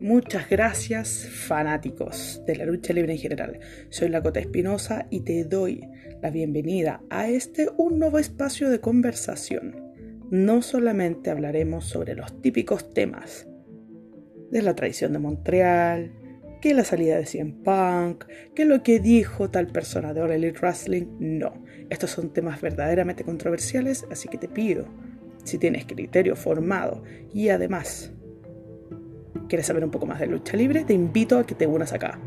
Muchas gracias, fanáticos de la lucha libre en general. Soy Cota Espinosa y te doy la bienvenida a este un nuevo espacio de conversación. No solamente hablaremos sobre los típicos temas de la traición de Montreal, que la salida de Cien Punk, que lo que dijo tal persona de All Wrestling. No, estos son temas verdaderamente controversiales, así que te pido, si tienes criterio formado y además quieres saber un poco más de lucha libre, te invito a que te unas acá.